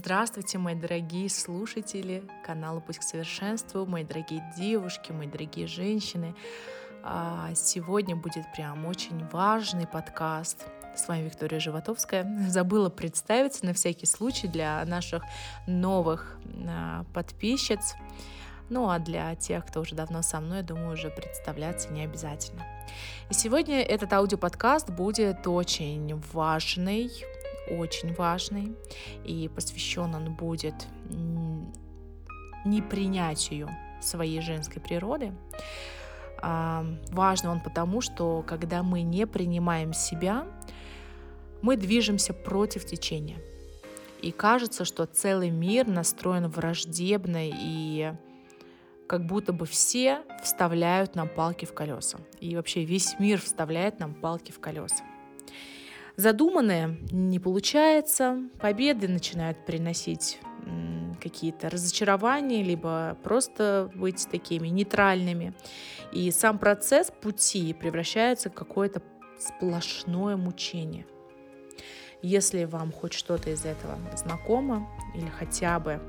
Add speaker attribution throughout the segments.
Speaker 1: Здравствуйте, мои дорогие слушатели канала «Путь к совершенству», мои дорогие девушки, мои дорогие женщины. А, сегодня будет прям очень важный подкаст. С вами Виктория Животовская. Забыла представиться на всякий случай для наших новых а, подписчиц. Ну а для тех, кто уже давно со мной, думаю, уже представляться не обязательно. И сегодня этот аудиоподкаст будет очень важный, очень важный, и посвящен он будет непринятию своей женской природы. Важно он потому, что когда мы не принимаем себя, мы движемся против течения. И кажется, что целый мир настроен враждебно, и как будто бы все вставляют нам палки в колеса. И вообще весь мир вставляет нам палки в колеса. Задуманное не получается, победы начинают приносить какие-то разочарования, либо просто быть такими нейтральными. И сам процесс пути превращается в какое-то сплошное мучение. Если вам хоть что-то из этого знакомо, или хотя бы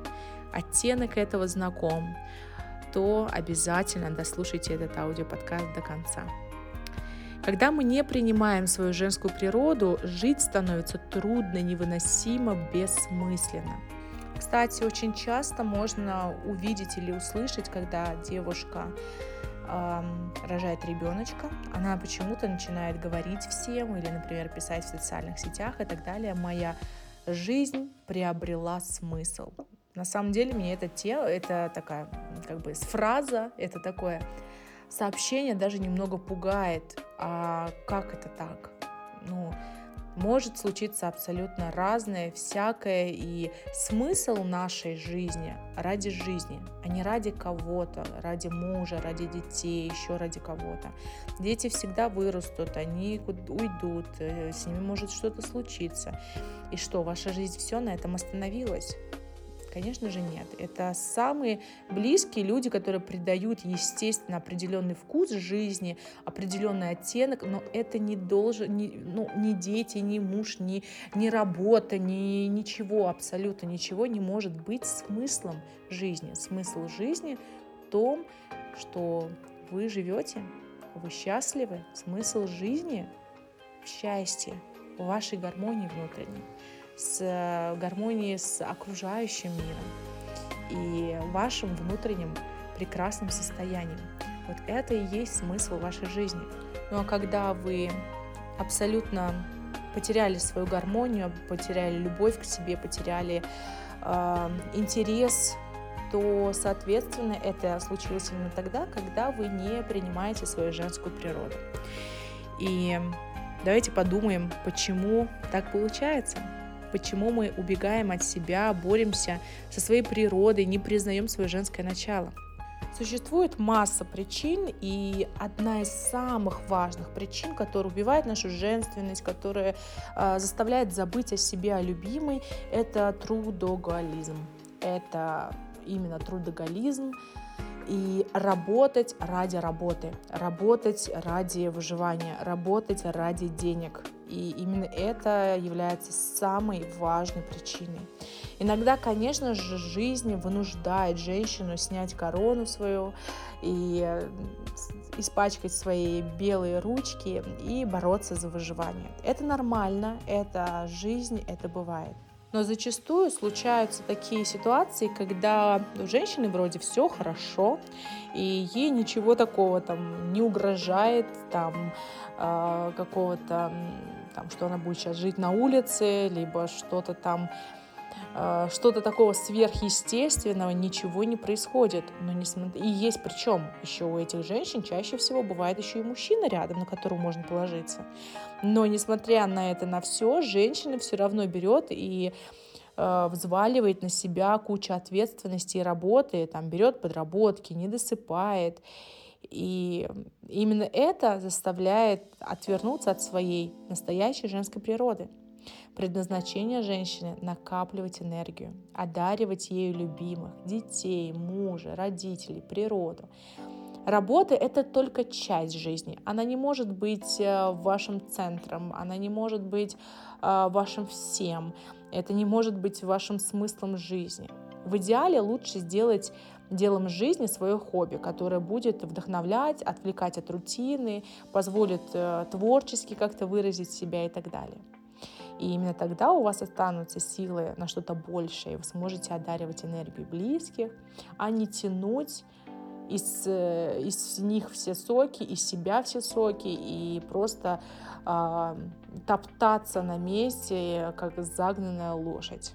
Speaker 1: оттенок этого знаком, то обязательно дослушайте этот аудиоподкаст до конца. Когда мы не принимаем свою женскую природу, жить становится трудно, невыносимо, бессмысленно. Кстати, очень часто можно увидеть или услышать, когда девушка рожает ребеночка, она почему-то начинает говорить всем или, например, писать в социальных сетях и так далее. Моя жизнь приобрела смысл. На самом деле мне это те, это такая как бы фраза, это такое сообщение даже немного пугает. А как это так? Ну, может случиться абсолютно разное, всякое, и смысл нашей жизни ради жизни, а не ради кого-то, ради мужа, ради детей, еще ради кого-то. Дети всегда вырастут, они уйдут, э, с ними может что-то случиться. И что, ваша жизнь все на этом остановилась? Конечно же нет. Это самые близкие люди, которые придают, естественно, определенный вкус жизни, определенный оттенок, но это не должен, не, ну, ни дети, ни муж, ни, ни работа, ни ничего, абсолютно ничего не может быть смыслом жизни. Смысл жизни в том, что вы живете, вы счастливы. Смысл жизни в счастье, в вашей гармонии внутренней с э, гармонией с окружающим миром и вашим внутренним прекрасным состоянием. Вот это и есть смысл вашей жизни. Ну а когда вы абсолютно потеряли свою гармонию, потеряли любовь к себе, потеряли э, интерес, то, соответственно, это случилось именно тогда, когда вы не принимаете свою женскую природу. И давайте подумаем, почему так получается почему мы убегаем от себя, боремся со своей природой, не признаем свое женское начало. Существует масса причин, и одна из самых важных причин, которая убивает нашу женственность, которая э, заставляет забыть о себе, о любимой, это трудоголизм. Это именно трудоголизм, и работать ради работы, работать ради выживания, работать ради денег. И именно это является самой важной причиной. Иногда, конечно же, жизнь вынуждает женщину снять корону свою и э, испачкать свои белые ручки и бороться за выживание. Это нормально, это жизнь, это бывает. Но зачастую случаются такие ситуации, когда у женщины вроде все хорошо, и ей ничего такого там не угрожает, там э, какого-то, там, что она будет сейчас жить на улице, либо что-то там Э, что-то такого сверхъестественного, ничего не происходит. Но не И есть причем еще у этих женщин чаще всего бывает еще и мужчина рядом, на которого можно положиться. Но несмотря на это, на все, женщина все равно берет и э, взваливает на себя кучу ответственности и работы, там, берет подработки, не досыпает. И именно это заставляет отвернуться от своей настоящей женской природы. Предназначение женщины – накапливать энергию, одаривать ею любимых, детей, мужа, родителей, природу. Работа – это только часть жизни. Она не может быть э, вашим центром, она не может быть э, вашим всем. Это не может быть вашим смыслом жизни. В идеале лучше сделать делом жизни свое хобби, которое будет вдохновлять, отвлекать от рутины, позволит э, творчески как-то выразить себя и так далее. И именно тогда у вас останутся силы на что-то большее, и вы сможете одаривать энергию близких, а не тянуть из, э, из них все соки, из себя все соки, и просто э, топтаться на месте, как загнанная лошадь.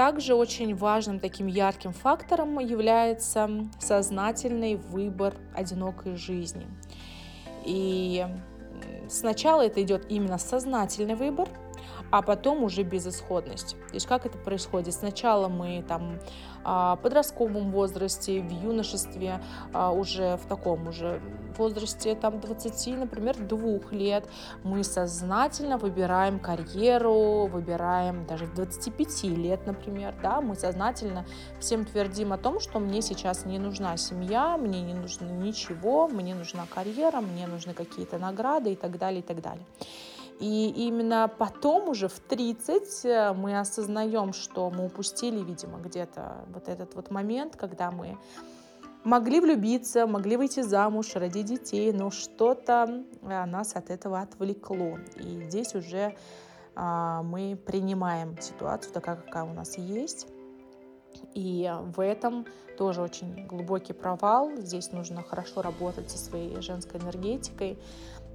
Speaker 1: Также очень важным таким ярким фактором является сознательный выбор одинокой жизни. И сначала это идет именно сознательный выбор, а потом уже безысходность. То есть как это происходит? Сначала мы там подростковом возрасте, в юношестве, а, уже в таком уже возрасте там 20, например, двух лет мы сознательно выбираем карьеру, выбираем даже 25 лет, например, да, мы сознательно всем твердим о том, что мне сейчас не нужна семья, мне не нужно ничего, мне нужна карьера, мне нужны какие-то награды и так далее, и так далее. И именно потом уже в 30 э, мы осознаем, что мы упустили, видимо, где-то вот этот вот момент, когда мы могли влюбиться, могли выйти замуж, родить детей, но что-то э, нас от этого отвлекло. И здесь уже а, мы принимаем ситуацию такая, какая у нас есть. И в этом тоже очень глубокий провал. Здесь нужно хорошо работать со своей женской энергетикой,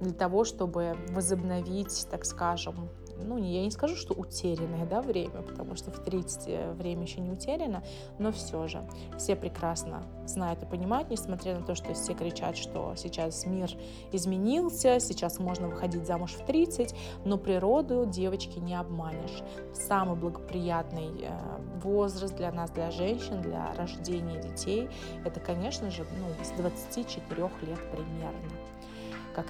Speaker 1: для того, чтобы возобновить, так скажем, ну, я не скажу, что утерянное да, время, потому что в 30 э, время еще не утеряно, но все же все прекрасно знают и понимают, несмотря на то, что все кричат, что сейчас мир изменился, сейчас можно выходить замуж в 30, но природу девочки не обманешь. Самый благоприятный э, возраст для нас, для женщин, для рождения детей, это, конечно же, ну, с 24 лет примерно как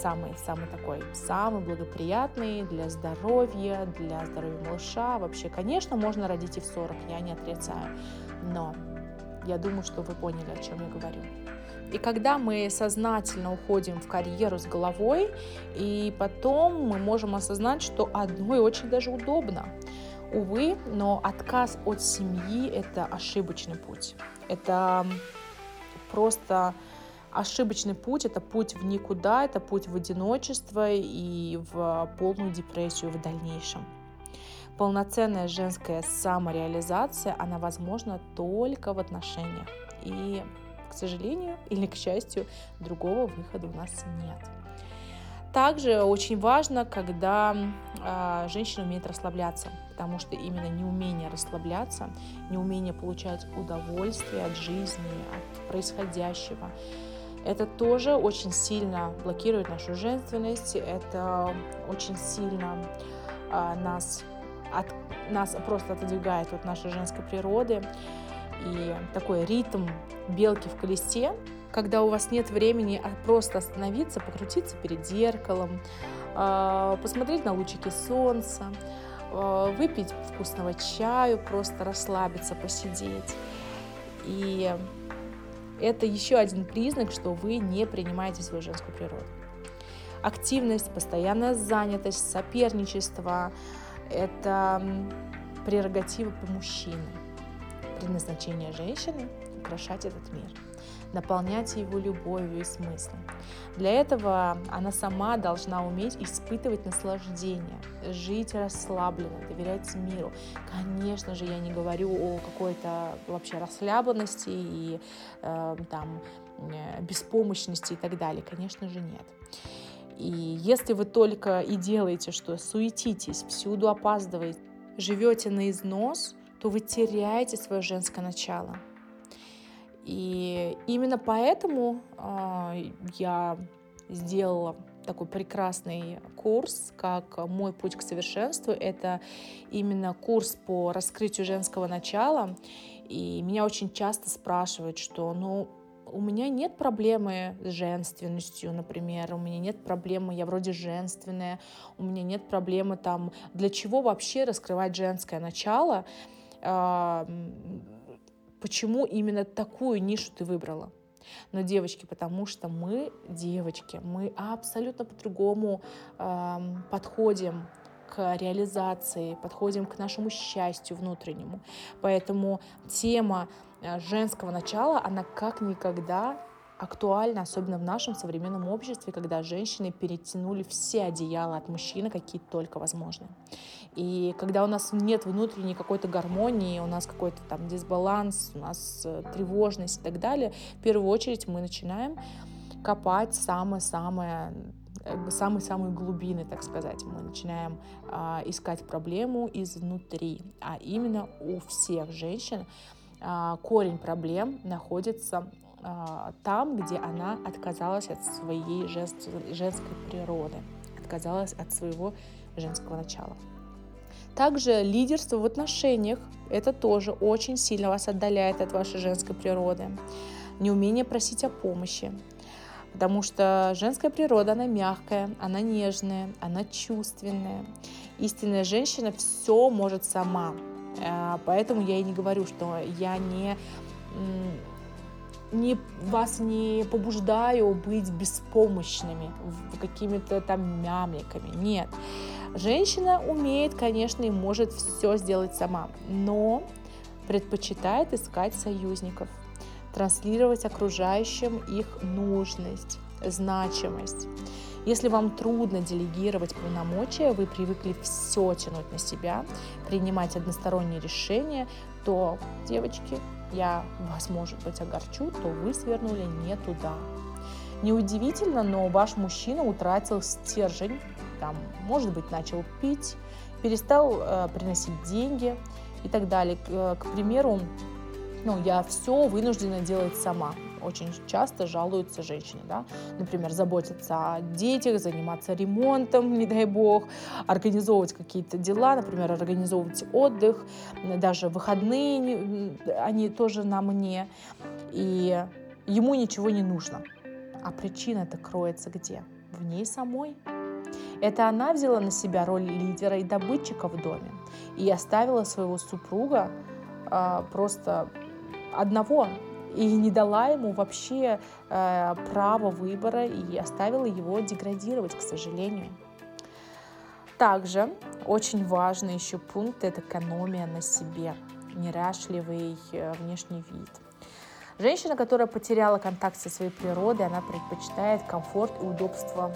Speaker 1: самый-самый такой, самый благоприятный для здоровья, для здоровья малыша. Вообще, конечно, можно родить и в 40, я не отрицаю, но я думаю, что вы поняли, о чем я говорю. И когда мы сознательно уходим в карьеру с головой, и потом мы можем осознать, что одной очень даже удобно. Увы, но отказ от семьи – это ошибочный путь. Это просто ошибочный путь, это путь в никуда, это путь в одиночество и в полную депрессию в дальнейшем. Полноценная женская самореализация, она возможна только в отношениях. И, к сожалению или к счастью, другого выхода у нас нет. Также очень важно, когда э, женщина умеет расслабляться, потому что именно неумение расслабляться, неумение получать удовольствие от жизни, от происходящего, это тоже очень сильно блокирует нашу женственность, это очень сильно а, нас, от, нас просто отодвигает от нашей женской природы. И такой ритм белки в колесе, когда у вас нет времени а просто остановиться, покрутиться перед зеркалом, а, посмотреть на лучики солнца, а, выпить вкусного чаю, просто расслабиться, посидеть. И это еще один признак, что вы не принимаете свою женскую природу. Активность, постоянная занятость, соперничество – это прерогатива по мужчине. Предназначение женщины – украшать этот мир – наполнять его любовью и смыслом. Для этого она сама должна уметь испытывать наслаждение, жить расслабленно, доверять миру. Конечно же, я не говорю о какой-то вообще расслабленности и э, там беспомощности и так далее. Конечно же, нет. И если вы только и делаете, что суетитесь, всюду опаздываете, живете на износ, то вы теряете свое женское начало. И именно поэтому э, я сделала такой прекрасный курс, как «Мой путь к совершенству». Это именно курс по раскрытию женского начала. И меня очень часто спрашивают, что ну, у меня нет проблемы с женственностью, например, у меня нет проблемы, я вроде женственная, у меня нет проблемы там, для чего вообще раскрывать женское начало, почему именно такую нишу ты выбрала. Но, девочки, потому что мы девочки, мы абсолютно по-другому э, подходим к реализации, подходим к нашему счастью внутреннему. Поэтому тема э, женского начала, она как никогда актуальна, особенно в нашем современном обществе, когда женщины перетянули все одеяла от мужчины, какие только возможны. И когда у нас нет внутренней какой-то гармонии, у нас какой-то там дисбаланс, у нас э, тревожность и так далее, в первую очередь мы начинаем копать самое-самое самые-самые глубины, так сказать. Мы начинаем а, искать проблему изнутри. А именно у всех женщин а, корень проблем находится там, где она отказалась от своей женской природы, отказалась от своего женского начала. Также лидерство в отношениях – это тоже очень сильно вас отдаляет от вашей женской природы. Неумение просить о помощи, потому что женская природа, она мягкая, она нежная, она чувственная. Истинная женщина все может сама, э, поэтому я и не говорю, что я не не, вас не побуждаю быть беспомощными, какими-то там мямликами. Нет. Женщина умеет, конечно, и может все сделать сама, но предпочитает искать союзников, транслировать окружающим их нужность, значимость. Если вам трудно делегировать полномочия, вы привыкли все тянуть на себя, принимать односторонние решения, то, девочки, я вас, может быть, огорчу, то вы свернули не туда. Неудивительно, но ваш мужчина утратил стержень, там, может быть, начал пить, перестал э, приносить деньги и так далее. К, э, к примеру, ну, я все вынуждена делать сама очень часто жалуются женщины, да, например, заботиться о детях, заниматься ремонтом, не дай бог, организовывать какие-то дела, например, организовывать отдых, даже выходные, они тоже на мне, и ему ничего не нужно. А причина-то кроется где? В ней самой. Это она взяла на себя роль лидера и добытчика в доме и оставила своего супруга а, просто одного и не дала ему вообще э, права выбора и оставила его деградировать, к сожалению. Также очень важный еще пункт – это экономия на себе, неряшливый э, внешний вид. Женщина, которая потеряла контакт со своей природой, она предпочитает комфорт и удобство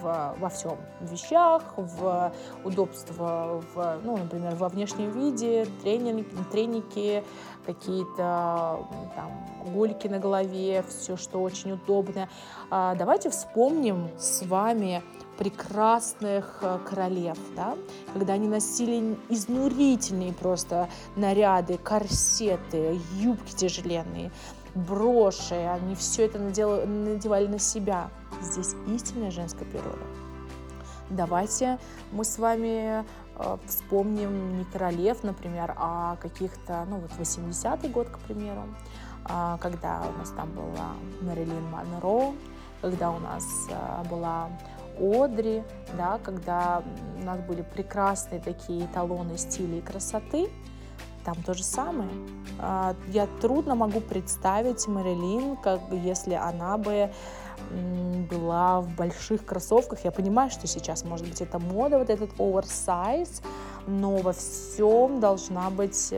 Speaker 1: в, во всем. В вещах, в удобство, в, ну, например, во внешнем виде, тренинги, треники, какие-то там гольки на голове, все, что очень удобно. А, давайте вспомним с вами прекрасных э, королев, да, когда они носили изнурительные просто наряды, корсеты, юбки тяжеленные, броши, они все это надевали на себя. Здесь истинная женская природа. Давайте мы с вами э, вспомним не королев, например, а каких-то, ну вот 80-й год, к примеру, э, когда у нас там была Мэрилин Монро, когда у нас э, была Одри, да, когда у нас были прекрасные такие эталоны стиля и красоты, там то же самое. А, я трудно могу представить Мэрилин, как если она бы была в больших кроссовках. Я понимаю, что сейчас, может быть, это мода, вот этот оверсайз, но во всем должна быть,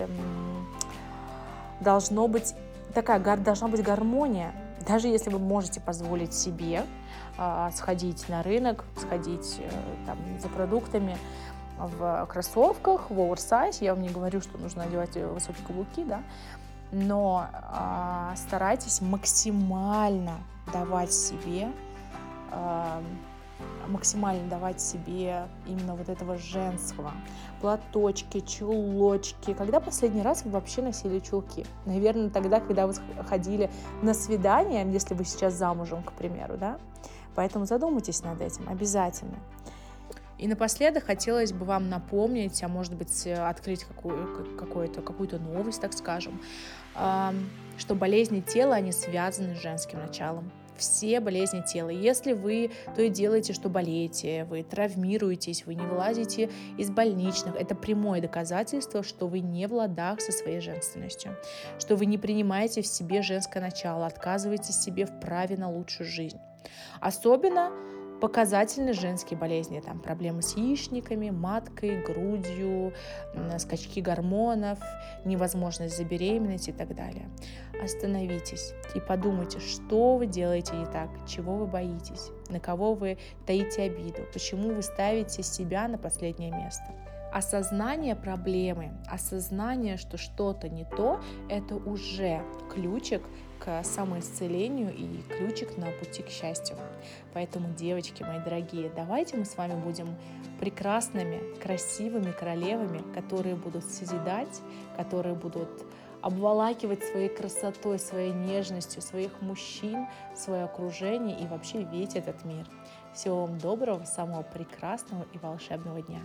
Speaker 1: должно быть такая, должна быть гармония. Даже если вы можете позволить себе а, сходить на рынок, сходить э, там, за продуктами, в кроссовках, в оверсайз. Я вам не говорю, что нужно одевать высокие каблуки, да, но э, старайтесь максимально давать себе, э, максимально давать себе именно вот этого женского. Платочки, чулочки. Когда последний раз вы вообще носили чулки? Наверное, тогда, когда вы ходили на свидание, если вы сейчас замужем, к примеру, да? Поэтому задумайтесь над этим обязательно. И напоследок хотелось бы вам напомнить, а может быть открыть какую, какую-то, какую-то новость, так скажем, что болезни тела, они связаны с женским началом. Все болезни тела. Если вы то и делаете, что болеете, вы травмируетесь, вы не вылазите из больничных, это прямое доказательство, что вы не в ладах со своей женственностью, что вы не принимаете в себе женское начало, отказываете себе в праве на лучшую жизнь. Особенно показательные женские болезни, там проблемы с яичниками, маткой, грудью, скачки гормонов, невозможность забеременеть и так далее. Остановитесь и подумайте, что вы делаете не так, чего вы боитесь, на кого вы таите обиду, почему вы ставите себя на последнее место. Осознание проблемы, осознание, что что-то не то, это уже ключик к самоисцелению и ключик на пути к счастью. Поэтому, девочки мои дорогие, давайте мы с вами будем прекрасными, красивыми королевами, которые будут созидать, которые будут обволакивать своей красотой, своей нежностью своих мужчин, свое окружение и вообще весь этот мир. Всего вам доброго, самого прекрасного и волшебного дня!